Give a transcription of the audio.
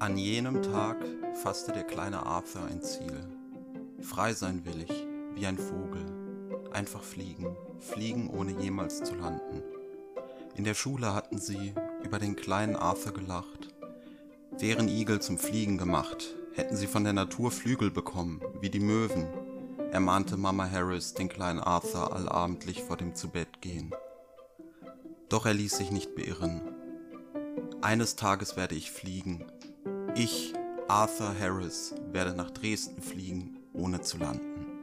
An jenem Tag fasste der kleine Arthur ein Ziel. Frei sein will ich, wie ein Vogel. Einfach fliegen, fliegen ohne jemals zu landen. In der Schule hatten sie über den kleinen Arthur gelacht. Wären Igel zum Fliegen gemacht, hätten sie von der Natur Flügel bekommen, wie die Möwen, ermahnte Mama Harris den kleinen Arthur allabendlich vor dem Zubettgehen. Doch er ließ sich nicht beirren. Eines Tages werde ich fliegen. Ich, Arthur Harris, werde nach Dresden fliegen, ohne zu landen.